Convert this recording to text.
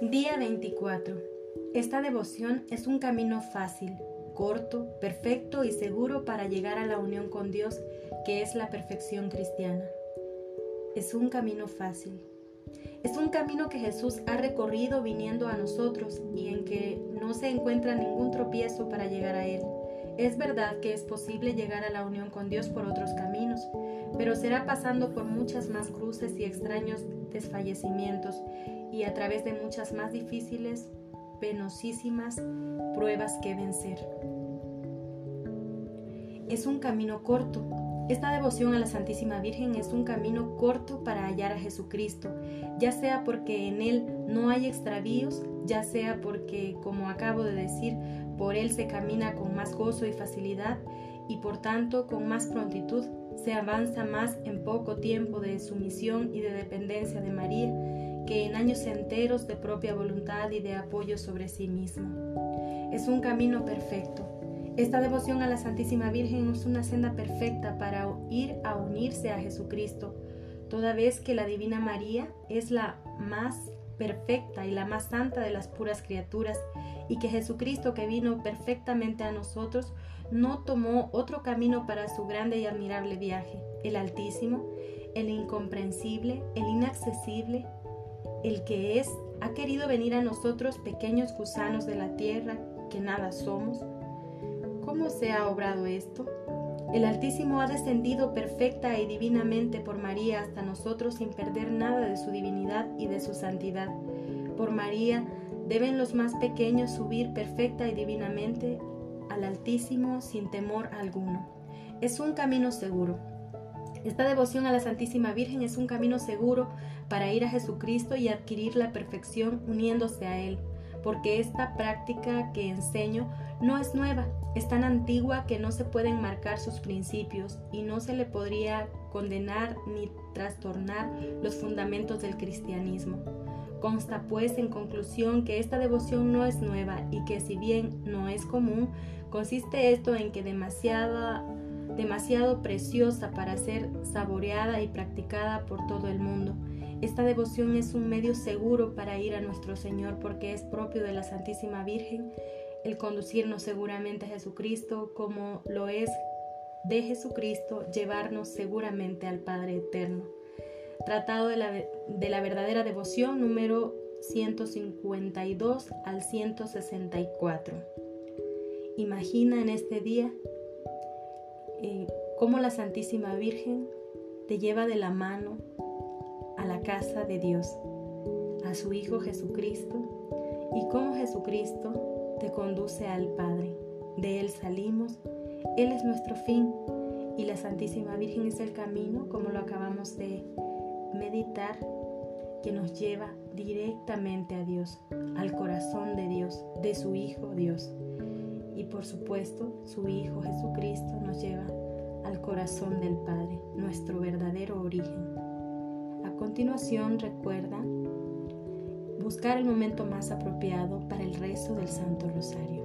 Día 24. Esta devoción es un camino fácil, corto, perfecto y seguro para llegar a la unión con Dios, que es la perfección cristiana. Es un camino fácil. Es un camino que Jesús ha recorrido viniendo a nosotros y en que no se encuentra ningún tropiezo para llegar a Él. Es verdad que es posible llegar a la unión con Dios por otros caminos, pero será pasando por muchas más cruces y extraños desfallecimientos y a través de muchas más difíciles, penosísimas pruebas que vencer. Es un camino corto. Esta devoción a la Santísima Virgen es un camino corto para hallar a Jesucristo, ya sea porque en Él no hay extravíos, ya sea porque, como acabo de decir, por Él se camina con más gozo y facilidad y por tanto con más prontitud se avanza más en poco tiempo de sumisión y de dependencia de María que en años enteros de propia voluntad y de apoyo sobre sí mismo. Es un camino perfecto. Esta devoción a la Santísima Virgen es una senda perfecta para ir a unirse a Jesucristo, toda vez que la Divina María es la más perfecta y la más santa de las puras criaturas, y que Jesucristo que vino perfectamente a nosotros no tomó otro camino para su grande y admirable viaje, el altísimo, el incomprensible, el inaccesible, el que es, ha querido venir a nosotros pequeños gusanos de la tierra, que nada somos. ¿Cómo se ha obrado esto? El Altísimo ha descendido perfecta y divinamente por María hasta nosotros sin perder nada de su divinidad y de su santidad. Por María deben los más pequeños subir perfecta y divinamente al Altísimo sin temor alguno. Es un camino seguro. Esta devoción a la Santísima Virgen es un camino seguro para ir a Jesucristo y adquirir la perfección uniéndose a Él, porque esta práctica que enseño no es nueva, es tan antigua que no se pueden marcar sus principios y no se le podría condenar ni trastornar los fundamentos del cristianismo. Consta pues en conclusión que esta devoción no es nueva y que si bien no es común, consiste esto en que demasiada demasiado preciosa para ser saboreada y practicada por todo el mundo. Esta devoción es un medio seguro para ir a nuestro Señor porque es propio de la Santísima Virgen el conducirnos seguramente a Jesucristo como lo es de Jesucristo llevarnos seguramente al Padre Eterno. Tratado de la, de la verdadera devoción número 152 al 164. Imagina en este día eh, cómo la Santísima Virgen te lleva de la mano casa de Dios, a su Hijo Jesucristo, y cómo Jesucristo te conduce al Padre. De Él salimos, Él es nuestro fin, y la Santísima Virgen es el camino, como lo acabamos de meditar, que nos lleva directamente a Dios, al corazón de Dios, de su Hijo Dios y por supuesto su Hijo Jesucristo nos lleva al corazón del Padre, nuestro verdadero origen. Continuación recuerda buscar el momento más apropiado para el rezo del Santo Rosario.